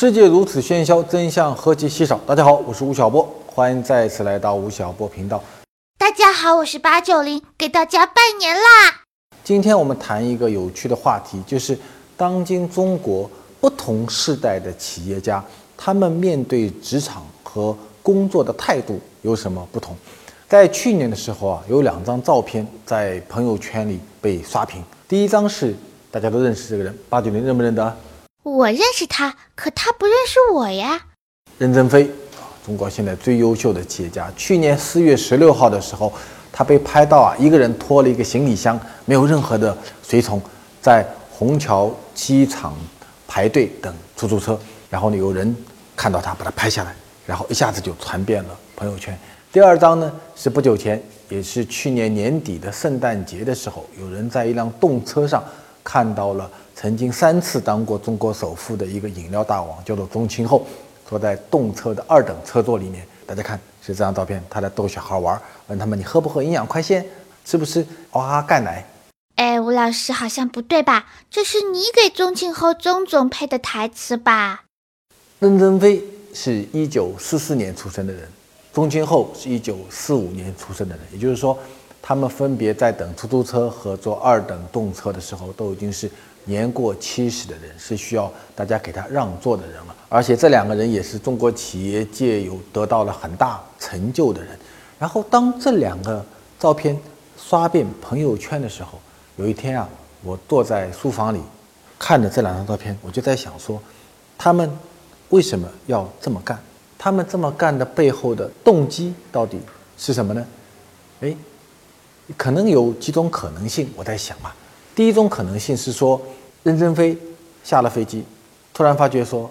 世界如此喧嚣，真相何其稀少。大家好，我是吴晓波，欢迎再次来到吴晓波频道。大家好，我是八九零，给大家拜年啦！今天我们谈一个有趣的话题，就是当今中国不同世代的企业家，他们面对职场和工作的态度有什么不同？在去年的时候啊，有两张照片在朋友圈里被刷屏。第一张是大家都认识这个人，八九零认不认得？我认识他，可他不认识我呀。任正非，中国现在最优秀的企业家。去年四月十六号的时候，他被拍到啊，一个人拖了一个行李箱，没有任何的随从，在虹桥机场排队等出租车。然后呢，有人看到他，把他拍下来，然后一下子就传遍了朋友圈。第二张呢，是不久前，也是去年年底的圣诞节的时候，有人在一辆动车上看到了。曾经三次当过中国首富的一个饮料大王，叫做宗庆后，坐在动车的二等车座里面。大家看，是这张照片，他在逗小孩玩，问他们：“你喝不喝营养快线？吃不吃哇哈钙奶？”哎，吴老师好像不对吧？这是你给宗庆后宗总配的台词吧？任正非是一九四四年出生的人，宗庆后是一九四五年出生的人，也就是说，他们分别在等出租车和坐二等动车的时候，都已经是。年过七十的人是需要大家给他让座的人了，而且这两个人也是中国企业界有得到了很大成就的人。然后当这两个照片刷遍朋友圈的时候，有一天啊，我坐在书房里看着这两张照片，我就在想说，他们为什么要这么干？他们这么干的背后的动机到底是什么呢？哎，可能有几种可能性，我在想啊，第一种可能性是说。任正非下了飞机，突然发觉说，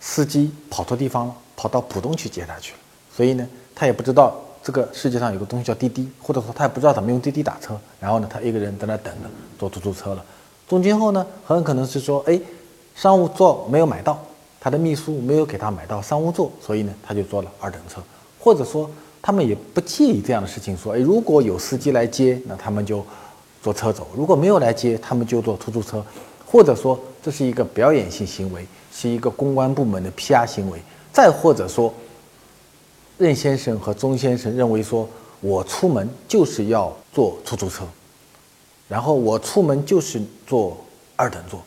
司机跑错地方了，跑到浦东去接他去了。所以呢，他也不知道这个世界上有个东西叫滴滴，或者说他也不知道怎么用滴滴打车。然后呢，他一个人在那等着坐出租车了。中间后呢，很可能是说，哎，商务座没有买到，他的秘书没有给他买到商务座，所以呢，他就坐了二等车。或者说，他们也不介意这样的事情，说，哎，如果有司机来接，那他们就坐车走；如果没有来接，他们就坐出租车。或者说这是一个表演性行为，是一个公关部门的 PR 行为。再或者说，任先生和钟先生认为说，我出门就是要坐出租车，然后我出门就是坐二等座，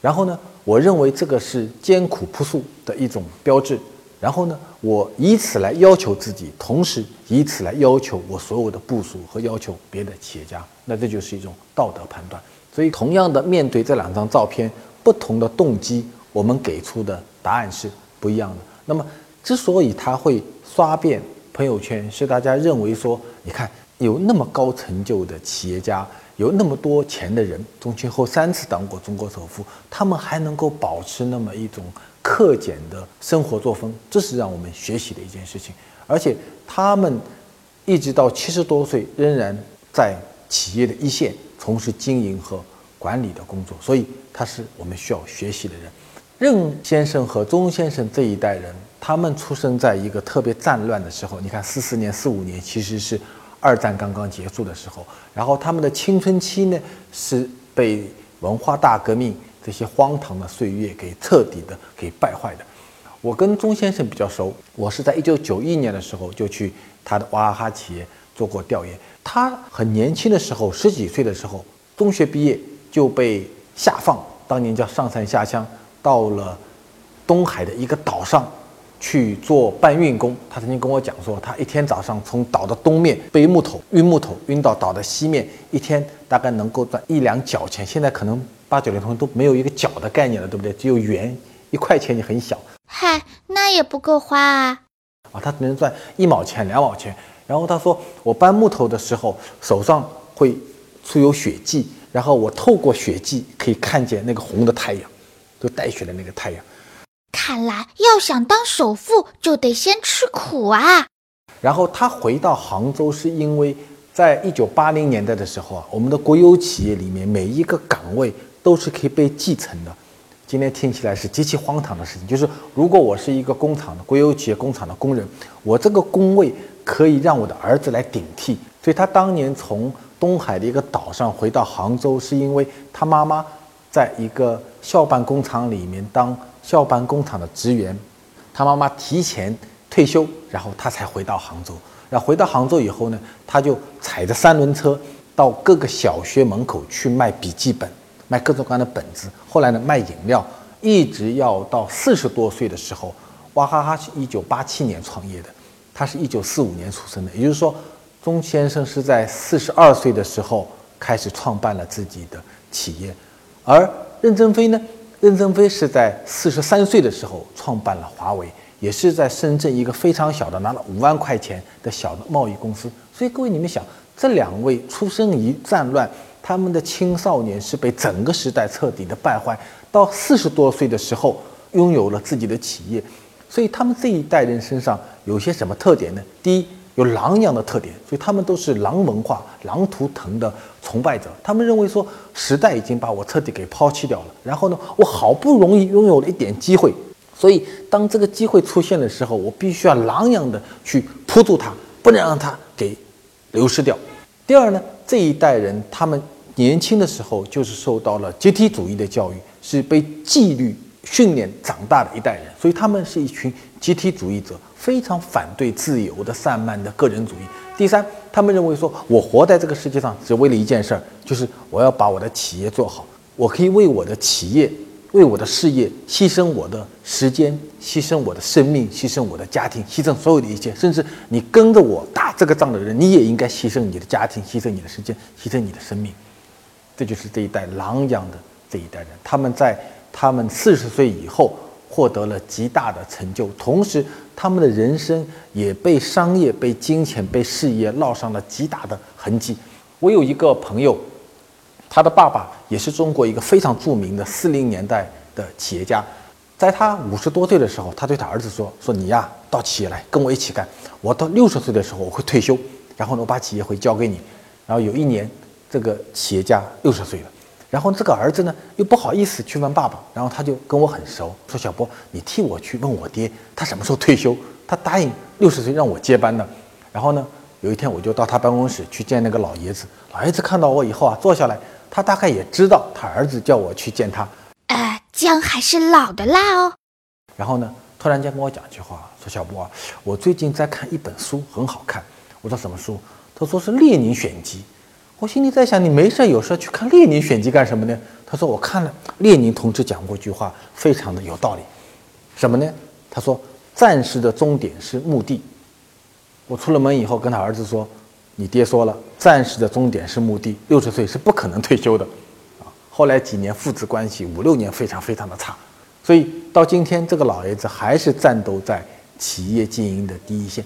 然后呢，我认为这个是艰苦朴素的一种标志，然后呢，我以此来要求自己，同时以此来要求我所有的部署和要求别的企业家，那这就是一种道德判断。所以，同样的面对这两张照片，不同的动机，我们给出的答案是不一样的。那么，之所以他会刷遍朋友圈，是大家认为说，你看有那么高成就的企业家，有那么多钱的人，宗庆后三次当过中国首富，他们还能够保持那么一种克俭的生活作风，这是让我们学习的一件事情。而且，他们一直到七十多岁，仍然在企业的一线。从事经营和管理的工作，所以他是我们需要学习的人。任先生和钟先生这一代人，他们出生在一个特别战乱的时候。你看，四四年、四五年其实是二战刚刚结束的时候，然后他们的青春期呢是被文化大革命这些荒唐的岁月给彻底的给败坏的。我跟钟先生比较熟，我是在一九九一年的时候就去他的娃哈哈企业做过调研。他很年轻的时候，十几岁的时候，中学毕业就被下放，当年叫上山下乡，到了东海的一个岛上去做搬运工。他曾经跟我讲说，他一天早上从岛的东面背木头运木头运到岛的西面，一天大概能够赚一两角钱。现在可能八九零同学都没有一个角的概念了，对不对？只有元一块钱，也很小。嗨，那也不够花啊！啊，他只能赚一毛钱、两毛钱。然后他说，我搬木头的时候手上会出有血迹，然后我透过血迹可以看见那个红的太阳，就带血的那个太阳。看来要想当首富，就得先吃苦啊。然后他回到杭州，是因为在一九八零年代的时候啊，我们的国有企业里面每一个岗位都是可以被继承的。今天听起来是极其荒唐的事情，就是如果我是一个工厂的国有企业工厂的工人，我这个工位。可以让我的儿子来顶替，所以他当年从东海的一个岛上回到杭州，是因为他妈妈在一个校办工厂里面当校办工厂的职员，他妈妈提前退休，然后他才回到杭州。然后回到杭州以后呢，他就踩着三轮车到各个小学门口去卖笔记本，卖各种各样的本子。后来呢，卖饮料，一直要到四十多岁的时候。娃哈哈是一九八七年创业的，他是一九四五年出生的，也就是说，钟先生是在四十二岁的时候开始创办了自己的企业，而任正非呢？任正非是在四十三岁的时候创办了华为，也是在深圳一个非常小的拿了五万块钱的小的贸易公司。所以各位你们想，这两位出生于战乱，他们的青少年是被整个时代彻底的败坏，到四十多岁的时候拥有了自己的企业。所以他们这一代人身上有些什么特点呢？第一。有狼一样的特点，所以他们都是狼文化、狼图腾的崇拜者。他们认为说，时代已经把我彻底给抛弃掉了。然后呢，我好不容易拥有了一点机会，所以当这个机会出现的时候，我必须要狼一样的去扑住它，不能让它给流失掉。第二呢，这一代人他们年轻的时候就是受到了集体主义的教育，是被纪律训练长大的一代人，所以他们是一群集体主义者。非常反对自由的散漫的个人主义。第三，他们认为说，我活在这个世界上只为了一件事儿，就是我要把我的企业做好。我可以为我的企业、为我的事业牺牲我的时间，牺牲我的生命，牺牲我的家庭，牺牲所有的一切。甚至你跟着我打这个仗的人，你也应该牺牲你的家庭，牺牲你的时间，牺牲你的生命。这就是这一代狼一样的这一代人。他们在他们四十岁以后。获得了极大的成就，同时他们的人生也被商业、被金钱、被事业烙上了极大的痕迹。我有一个朋友，他的爸爸也是中国一个非常著名的四零年代的企业家。在他五十多岁的时候，他对他儿子说：“说你呀，到企业来跟我一起干。我到六十岁的时候我会退休，然后呢，我把企业会交给你。”然后有一年，这个企业家六十岁了。然后这个儿子呢，又不好意思去问爸爸，然后他就跟我很熟，说小波，你替我去问我爹，他什么时候退休？他答应六十岁让我接班的。然后呢，有一天我就到他办公室去见那个老爷子，老爷子看到我以后啊，坐下来，他大概也知道他儿子叫我去见他。呃，姜还是老的辣哦。然后呢，突然间跟我讲句话，说小波啊，我最近在看一本书，很好看。我说什么书？他说是《列宁选集》。我心里在想，你没事有事去看列宁选集干什么呢？他说我看了列宁同志讲过一句话，非常的有道理，什么呢？他说战士的终点是墓地。我出了门以后跟他儿子说，你爹说了，战士的终点是墓地，六十岁是不可能退休的，啊，后来几年父子关系五六年非常非常的差，所以到今天这个老爷子还是战斗在企业经营的第一线。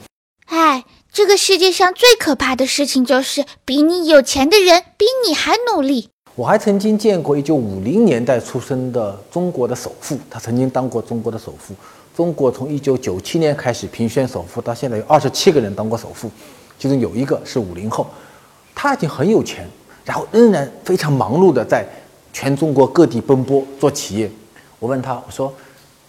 这个世界上最可怕的事情就是比你有钱的人比你还努力。我还曾经见过一九五零年代出生的中国的首富，他曾经当过中国的首富。中国从一九九七年开始评选首富，到现在有二十七个人当过首富，其中有一个是五零后，他已经很有钱，然后仍然非常忙碌的在全中国各地奔波做企业。我问他，我说，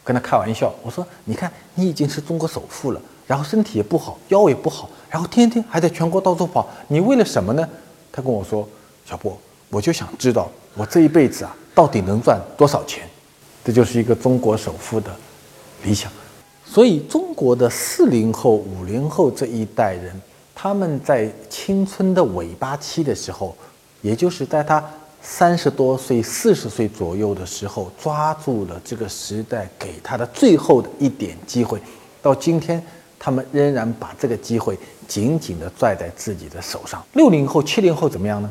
跟他开玩笑，我说，你看你已经是中国首富了。然后身体也不好，腰也不好，然后天天还在全国到处跑，你为了什么呢？他跟我说：“小波，我就想知道我这一辈子啊，到底能赚多少钱。”这就是一个中国首富的理想。所以，中国的四零后、五零后这一代人，他们在青春的尾巴期的时候，也就是在他三十多岁、四十岁左右的时候，抓住了这个时代给他的最后的一点机会，到今天。他们仍然把这个机会紧紧地拽在自己的手上。六零后、七零后怎么样呢？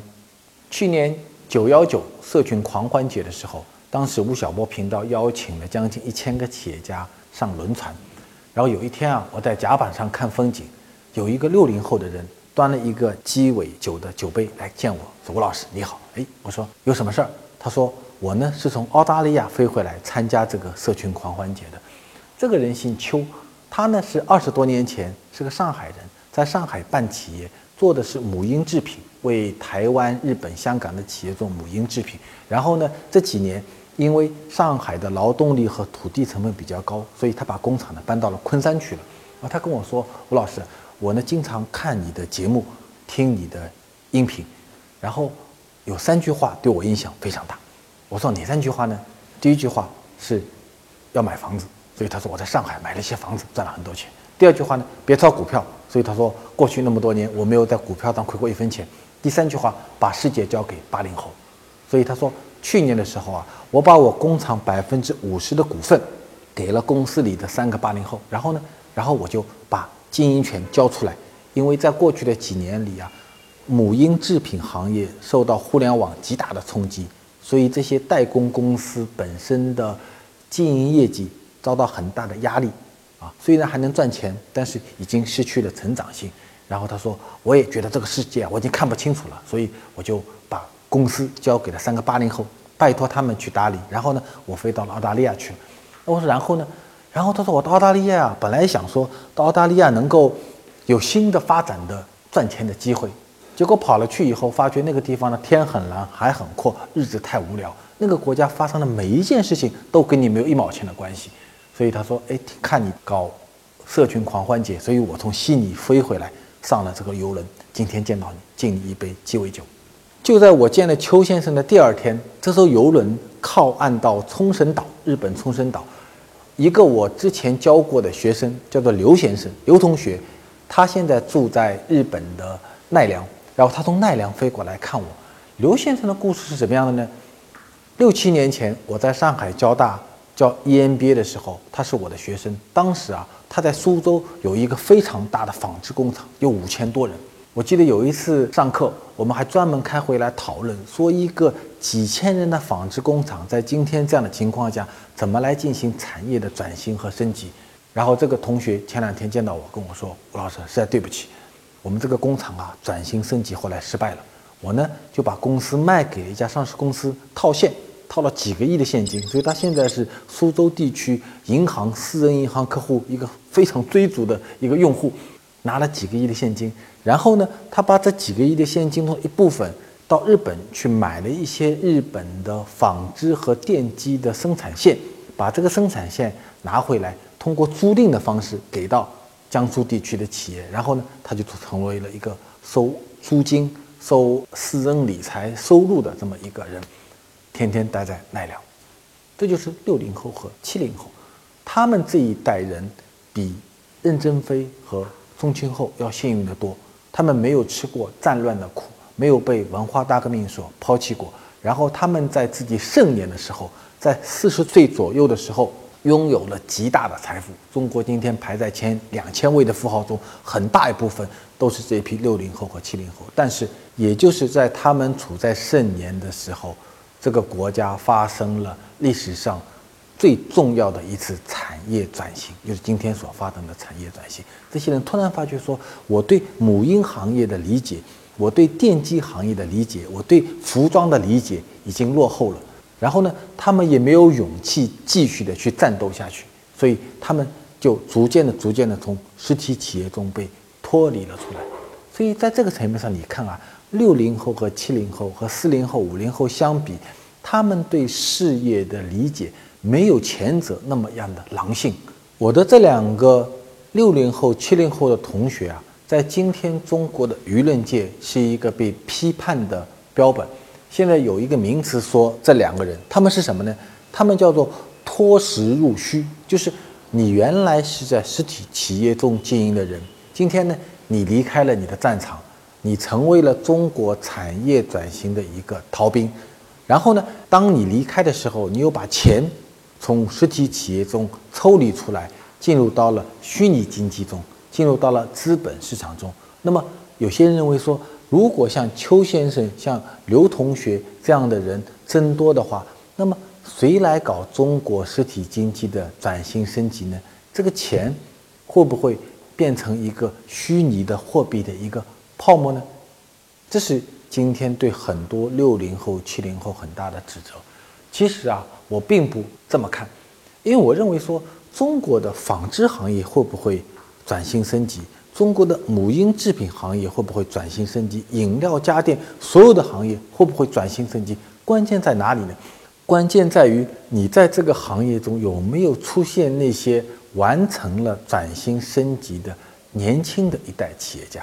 去年九幺九社群狂欢节的时候，当时吴晓波频道邀请了将近一千个企业家上轮船。然后有一天啊，我在甲板上看风景，有一个六零后的人端了一个鸡尾酒的酒杯来见我，说：“吴老师你好。”哎，我说有什么事儿？他说：“我呢是从澳大利亚飞回来参加这个社群狂欢节的。”这个人姓邱。他呢是二十多年前是个上海人，在上海办企业，做的是母婴制品，为台湾、日本、香港的企业做母婴制品。然后呢这几年因为上海的劳动力和土地成本比较高，所以他把工厂呢搬到了昆山去了。啊，他跟我说：“吴老师，我呢经常看你的节目，听你的音频，然后有三句话对我印象非常大。”我说：“哪三句话呢？”第一句话是。要买房子，所以他说我在上海买了一些房子，赚了很多钱。第二句话呢，别炒股票，所以他说过去那么多年我没有在股票上亏过一分钱。第三句话，把世界交给八零后，所以他说去年的时候啊，我把我工厂百分之五十的股份给了公司里的三个八零后，然后呢，然后我就把经营权交出来，因为在过去的几年里啊，母婴制品行业受到互联网极大的冲击，所以这些代工公司本身的经营业绩遭到很大的压力。啊，虽然还能赚钱，但是已经失去了成长性。然后他说：“我也觉得这个世界，我已经看不清楚了，所以我就把公司交给了三个八零后，拜托他们去打理。然后呢，我飞到了澳大利亚去了。我说，然后呢？然后他说，我到澳大利亚啊，本来想说到澳大利亚能够有新的发展的赚钱的机会，结果跑了去以后，发觉那个地方呢，天很蓝，海很阔，日子太无聊。那个国家发生的每一件事情都跟你没有一毛钱的关系。”所以他说：“哎，看你搞社群狂欢节，所以我从悉尼飞回来，上了这个游轮。今天见到你，敬你一杯鸡尾酒。就在我见了邱先生的第二天，这艘游轮靠岸到冲绳岛，日本冲绳岛。一个我之前教过的学生叫做刘先生，刘同学，他现在住在日本的奈良，然后他从奈良飞过来看我。刘先生的故事是怎么样的呢？六七年前，我在上海交大。”叫 EMBA 的时候，他是我的学生。当时啊，他在苏州有一个非常大的纺织工厂，有五千多人。我记得有一次上课，我们还专门开会来讨论，说一个几千人的纺织工厂，在今天这样的情况下，怎么来进行产业的转型和升级。然后这个同学前两天见到我，跟我说：“吴老师，实在对不起，我们这个工厂啊，转型升级后来失败了。我呢，就把公司卖给了一家上市公司套现。”套了几个亿的现金，所以他现在是苏州地区银行、私人银行客户一个非常追逐的一个用户，拿了几个亿的现金。然后呢，他把这几个亿的现金中一部分到日本去买了一些日本的纺织和电机的生产线，把这个生产线拿回来，通过租赁的方式给到江苏地区的企业。然后呢，他就成为了一个收租金、收私人理财收入的这么一个人。天天待在奈良，这就是六零后和七零后，他们这一代人比任正非和宗庆后要幸运得多。他们没有吃过战乱的苦，没有被文化大革命所抛弃过。然后他们在自己盛年的时候，在四十岁左右的时候，拥有了极大的财富。中国今天排在前两千位的富豪中，很大一部分都是这批六零后和七零后。但是，也就是在他们处在盛年的时候。这个国家发生了历史上最重要的一次产业转型，就是今天所发生的产业转型。这些人突然发觉说：“我对母婴行业的理解，我对电机行业的理解，我对服装的理解已经落后了。”然后呢，他们也没有勇气继续的去战斗下去，所以他们就逐渐的、逐渐的从实体企业中被脱离了出来。所以在这个层面上，你看啊。六零后和七零后和四零后、五零后相比，他们对事业的理解没有前者那么样的狼性。我的这两个六零后、七零后的同学啊，在今天中国的舆论界是一个被批判的标本。现在有一个名词说这两个人，他们是什么呢？他们叫做脱实入虚，就是你原来是在实体企业中经营的人，今天呢，你离开了你的战场。你成为了中国产业转型的一个逃兵，然后呢，当你离开的时候，你又把钱从实体企业中抽离出来，进入到了虚拟经济中，进入到了资本市场中。那么，有些人认为说，如果像邱先生、像刘同学这样的人增多的话，那么谁来搞中国实体经济的转型升级呢？这个钱会不会变成一个虚拟的货币的一个？泡沫呢？这是今天对很多六零后、七零后很大的指责。其实啊，我并不这么看，因为我认为说，中国的纺织行业会不会转型升级？中国的母婴制品行业会不会转型升级？饮料、家电所有的行业会不会转型升级？关键在哪里呢？关键在于你在这个行业中有没有出现那些完成了转型升级的年轻的一代企业家。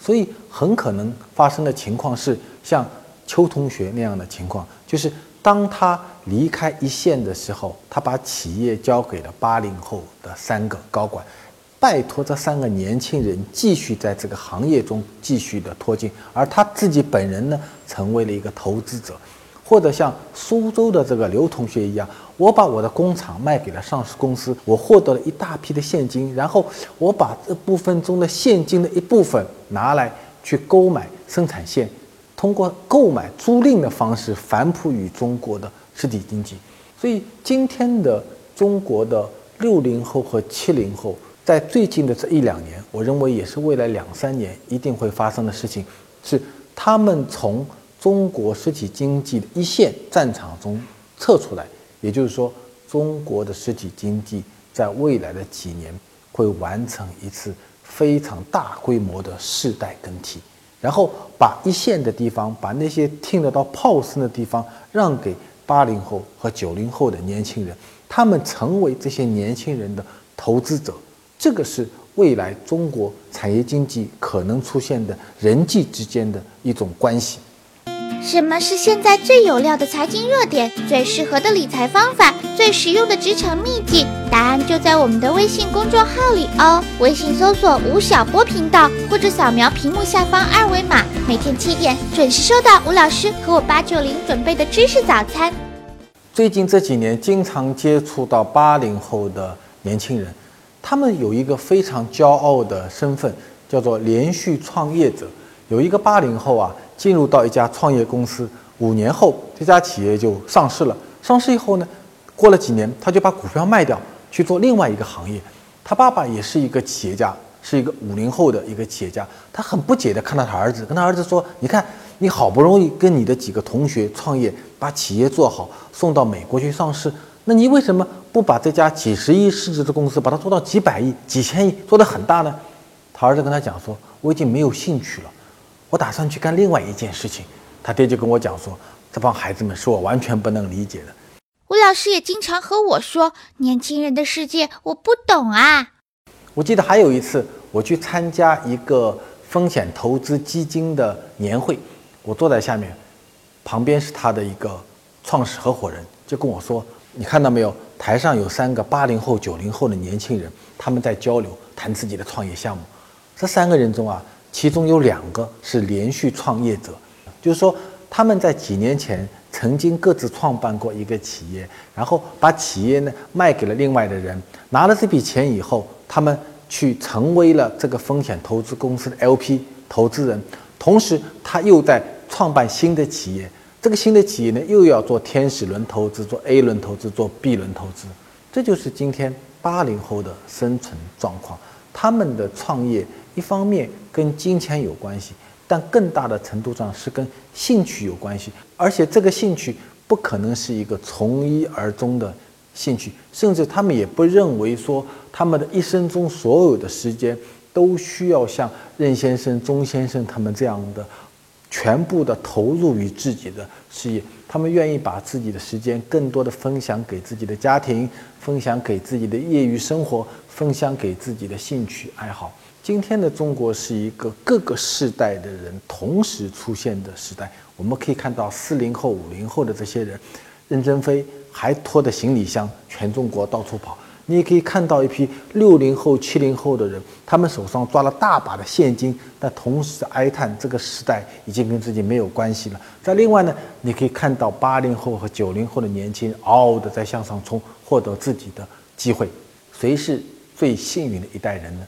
所以很可能发生的情况是像邱同学那样的情况，就是当他离开一线的时候，他把企业交给了八零后的三个高管，拜托这三个年轻人继续在这个行业中继续的拖进，而他自己本人呢，成为了一个投资者，或者像苏州的这个刘同学一样，我把我的工厂卖给了上市公司，我获得了一大批的现金，然后我把这部分中的现金的一部分拿来去购买生产线。通过购买、租赁的方式反哺于中国的实体经济，所以今天的中国的六零后和七零后，在最近的这一两年，我认为也是未来两三年一定会发生的事情，是他们从中国实体经济的一线战场中撤出来，也就是说，中国的实体经济在未来的几年会完成一次非常大规模的世代更替。然后把一线的地方，把那些听得到炮声的地方让给八零后和九零后的年轻人，他们成为这些年轻人的投资者，这个是未来中国产业经济可能出现的人际之间的一种关系。什么是现在最有料的财经热点？最适合的理财方法？最实用的职场秘籍？答案就在我们的微信公众号里哦！微信搜索“吴晓波频道”或者扫描屏幕下方二维码，每天七点准时收到吴老师和我八九零准备的知识早餐。最近这几年，经常接触到八零后的年轻人，他们有一个非常骄傲的身份，叫做连续创业者。有一个八零后啊。进入到一家创业公司，五年后这家企业就上市了。上市以后呢，过了几年，他就把股票卖掉去做另外一个行业。他爸爸也是一个企业家，是一个五零后的一个企业家。他很不解的看到他儿子，跟他儿子说：“你看，你好不容易跟你的几个同学创业，把企业做好，送到美国去上市，那你为什么不把这家几十亿市值的公司，把它做到几百亿、几千亿，做得很大呢？”他儿子跟他讲说：“我已经没有兴趣了。”我打算去干另外一件事情，他爹就跟我讲说，这帮孩子们是我完全不能理解的。吴老师也经常和我说，年轻人的世界我不懂啊。我记得还有一次，我去参加一个风险投资基金的年会，我坐在下面，旁边是他的一个创始合伙人，就跟我说，你看到没有，台上有三个八零后、九零后的年轻人，他们在交流，谈自己的创业项目。这三个人中啊。其中有两个是连续创业者，就是说他们在几年前曾经各自创办过一个企业，然后把企业呢卖给了另外的人，拿了这笔钱以后，他们去成为了这个风险投资公司的 LP 投资人，同时他又在创办新的企业，这个新的企业呢又要做天使轮投资、做 A 轮投资、做 B 轮投资，这就是今天八零后的生存状况，他们的创业。一方面跟金钱有关系，但更大的程度上是跟兴趣有关系，而且这个兴趣不可能是一个从一而终的兴趣，甚至他们也不认为说他们的一生中所有的时间都需要像任先生、钟先生他们这样的全部的投入于自己的事业，他们愿意把自己的时间更多的分享给自己的家庭，分享给自己的业余生活，分享给自己的兴趣爱好。今天的中国是一个各个世代的人同时出现的时代。我们可以看到四零后、五零后的这些人，任正非还拖着行李箱全中国到处跑。你也可以看到一批六零后、七零后的人，他们手上抓了大把的现金，但同时哀叹这个时代已经跟自己没有关系了。在另外呢，你可以看到八零后和九零后的年轻人嗷嗷的在向上冲，获得自己的机会。谁是最幸运的一代人呢？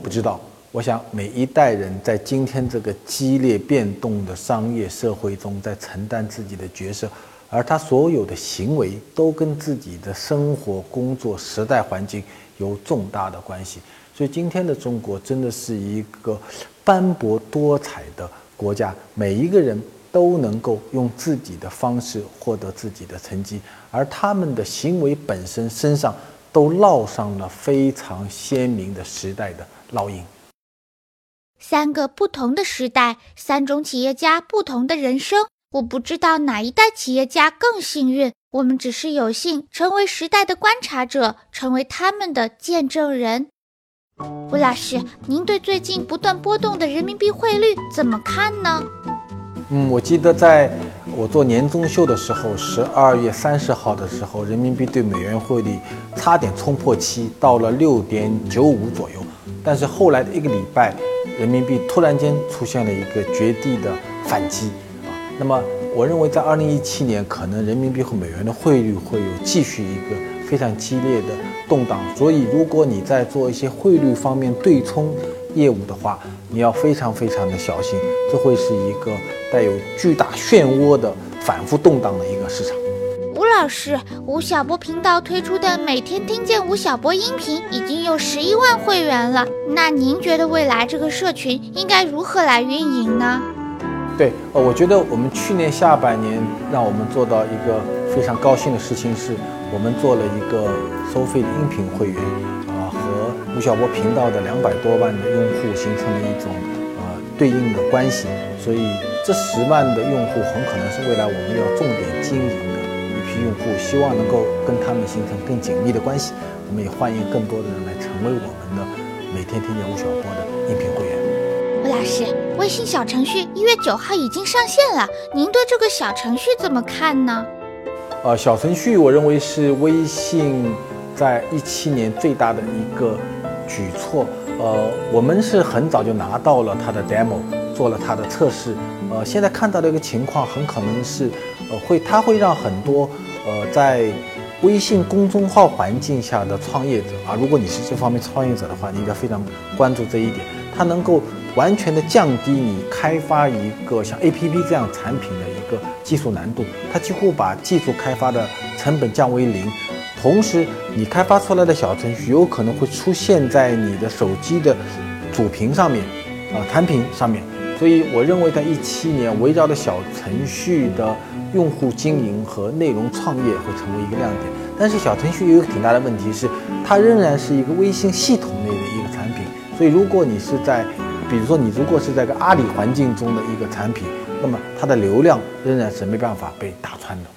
不知道，我想每一代人在今天这个激烈变动的商业社会中，在承担自己的角色，而他所有的行为都跟自己的生活、工作、时代环境有重大的关系。所以，今天的中国真的是一个斑驳多彩的国家，每一个人都能够用自己的方式获得自己的成绩，而他们的行为本身身上都烙上了非常鲜明的时代的。烙印。三个不同的时代，三种企业家，不同的人生。我不知道哪一代企业家更幸运。我们只是有幸成为时代的观察者，成为他们的见证人。吴老师，您对最近不断波动的人民币汇率怎么看呢？嗯，我记得在我做年终秀的时候，十二月三十号的时候，人民币对美元汇率差点冲破七，到了六点九五左右。但是后来的一个礼拜，人民币突然间出现了一个绝地的反击啊。那么我认为在二零一七年，可能人民币和美元的汇率会有继续一个非常激烈的动荡。所以如果你在做一些汇率方面对冲业务的话，你要非常非常的小心，这会是一个带有巨大漩涡的反复动荡的一个市场。吴老师，吴晓波频道推出的每天听见吴晓波音频已经有十一万会员了，那您觉得未来这个社群应该如何来运营呢？对，呃，我觉得我们去年下半年让我们做到一个非常高兴的事情是，我们做了一个收费的音频会员，吴晓波频道的两百多万的用户形成了一种呃对应的关系，所以这十万的用户很可能是未来我们要重点经营的一批用户，希望能够跟他们形成更紧密的关系。我们也欢迎更多的人来成为我们的每天听见吴晓波的音频会员。吴老师，微信小程序一月九号已经上线了，您对这个小程序怎么看呢？呃，小程序我认为是微信在一七年最大的一个举措。呃，我们是很早就拿到了它的 demo，做了它的测试。呃，现在看到的一个情况，很可能是，呃，会它会让很多呃在微信公众号环境下的创业者啊，如果你是这方面创业者的话，你应该非常关注这一点，它能够。完全的降低你开发一个像 A P P 这样产品的一个技术难度，它几乎把技术开发的成本降为零。同时，你开发出来的小程序有可能会出现在你的手机的主屏上面，啊，弹屏上面。所以，我认为在一七年，围绕着小程序的用户经营和内容创业会成为一个亮点。但是，小程序有一个挺大的问题是，它仍然是一个微信系统内的一个产品。所以，如果你是在比如说，你如果是在个阿里环境中的一个产品，那么它的流量仍然是没办法被打穿的。